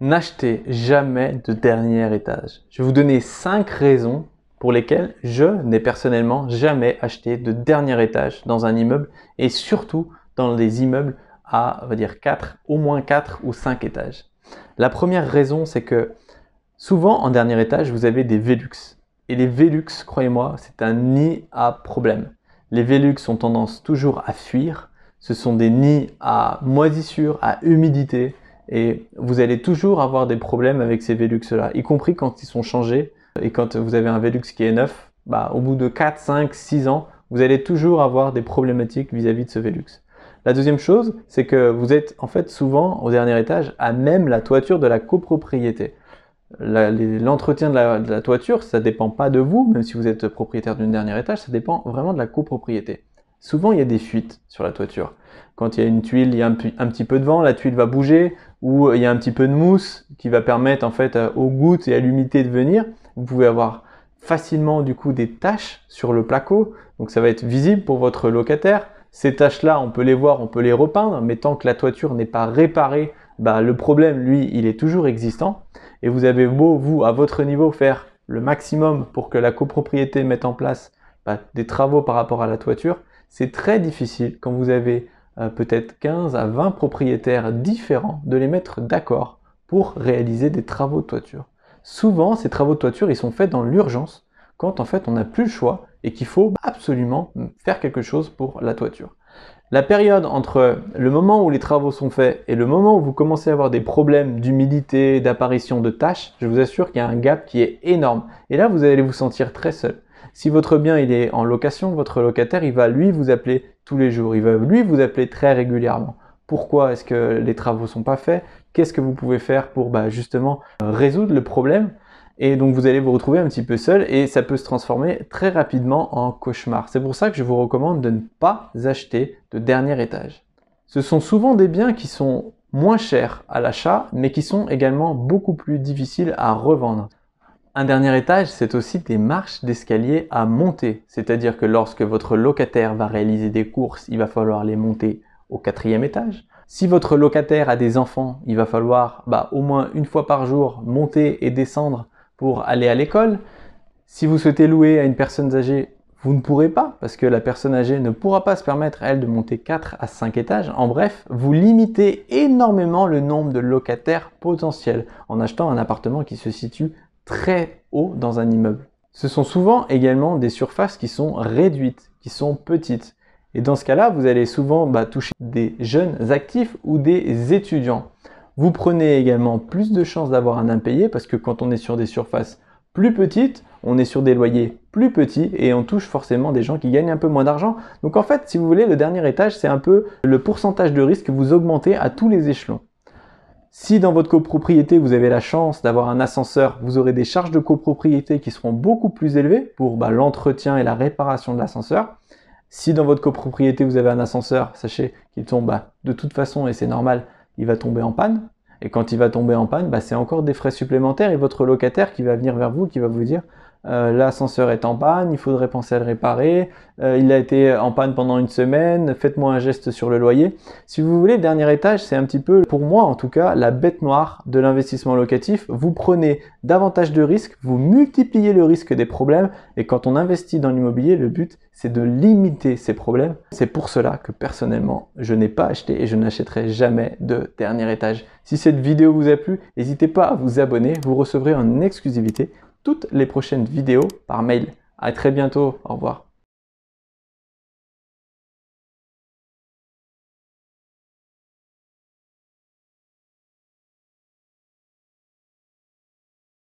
N'achetez jamais de dernier étage. Je vais vous donner 5 raisons pour lesquelles je n'ai personnellement jamais acheté de dernier étage dans un immeuble et surtout dans des immeubles à, on va dire, 4, au moins 4 ou 5 étages. La première raison, c'est que souvent en dernier étage, vous avez des Velux. Et les Velux, croyez-moi, c'est un nid à problème. Les Velux ont tendance toujours à fuir. Ce sont des nids à moisissure, à humidité. Et vous allez toujours avoir des problèmes avec ces Velux-là, y compris quand ils sont changés. Et quand vous avez un Velux qui est neuf, bah, au bout de 4, 5, 6 ans, vous allez toujours avoir des problématiques vis-à-vis de ce Velux. La deuxième chose, c'est que vous êtes en fait souvent au dernier étage à même la toiture de la copropriété l'entretien de, la, toiture, ça dépend pas de vous, même si vous êtes propriétaire d'une dernière étage, ça dépend vraiment de la copropriété. Souvent, il y a des fuites sur la toiture. Quand il y a une tuile, il y a un, petit peu de vent, la tuile va bouger, ou il y a un petit peu de mousse qui va permettre en fait euh, aux gouttes et à l'humidité de venir. Vous pouvez avoir facilement du coup des taches sur le placo, donc ça va être visible pour votre locataire. Ces taches-là, on peut les voir, on peut les repeindre, mais tant que la toiture n'est pas réparée, bah, le problème, lui, il est toujours existant et vous avez beau, vous, à votre niveau, faire le maximum pour que la copropriété mette en place bah, des travaux par rapport à la toiture, c'est très difficile quand vous avez euh, peut-être 15 à 20 propriétaires différents de les mettre d'accord pour réaliser des travaux de toiture. Souvent, ces travaux de toiture, ils sont faits dans l'urgence quand en fait on n'a plus le choix et qu'il faut absolument faire quelque chose pour la toiture. La période entre le moment où les travaux sont faits et le moment où vous commencez à avoir des problèmes d'humidité, d'apparition de taches, je vous assure qu'il y a un gap qui est énorme. Et là, vous allez vous sentir très seul. Si votre bien est en location, votre locataire il va lui vous appeler tous les jours, il va lui vous appeler très régulièrement. Pourquoi est-ce que les travaux sont pas faits? Qu'est-ce que vous pouvez faire pour bah, justement résoudre le problème? Et donc vous allez vous retrouver un petit peu seul et ça peut se transformer très rapidement en cauchemar. C'est pour ça que je vous recommande de ne pas acheter de dernier étage. Ce sont souvent des biens qui sont moins chers à l'achat mais qui sont également beaucoup plus difficiles à revendre. Un dernier étage, c'est aussi des marches d'escalier à monter. C'est-à-dire que lorsque votre locataire va réaliser des courses, il va falloir les monter au quatrième étage. Si votre locataire a des enfants, il va falloir bah, au moins une fois par jour monter et descendre pour aller à l'école. Si vous souhaitez louer à une personne âgée, vous ne pourrez pas parce que la personne âgée ne pourra pas se permettre, elle, de monter 4 à 5 étages. En bref, vous limitez énormément le nombre de locataires potentiels en achetant un appartement qui se situe très haut dans un immeuble. Ce sont souvent également des surfaces qui sont réduites, qui sont petites. Et dans ce cas-là, vous allez souvent bah, toucher des jeunes actifs ou des étudiants. Vous prenez également plus de chances d'avoir un impayé parce que quand on est sur des surfaces plus petites, on est sur des loyers plus petits et on touche forcément des gens qui gagnent un peu moins d'argent. Donc en fait, si vous voulez, le dernier étage, c'est un peu le pourcentage de risque que vous augmentez à tous les échelons. Si dans votre copropriété, vous avez la chance d'avoir un ascenseur, vous aurez des charges de copropriété qui seront beaucoup plus élevées pour bah, l'entretien et la réparation de l'ascenseur. Si dans votre copropriété, vous avez un ascenseur, sachez qu'il tombe bah, de toute façon, et c'est normal, il va tomber en panne. Et quand il va tomber en panne, bah, c'est encore des frais supplémentaires et votre locataire qui va venir vers vous, qui va vous dire euh, l'ascenseur est en panne, il faudrait penser à le réparer, euh, il a été en panne pendant une semaine, faites-moi un geste sur le loyer. Si vous voulez, le dernier étage, c'est un petit peu, pour moi en tout cas, la bête noire de l'investissement locatif. Vous prenez davantage de risques, vous multipliez le risque des problèmes, et quand on investit dans l'immobilier, le but, c'est de limiter ces problèmes. C'est pour cela que personnellement, je n'ai pas acheté et je n'achèterai jamais de dernier étage. Si cette vidéo vous a plu, n'hésitez pas à vous abonner, vous recevrez en exclusivité toutes les prochaines vidéos par mail. À très bientôt, au revoir.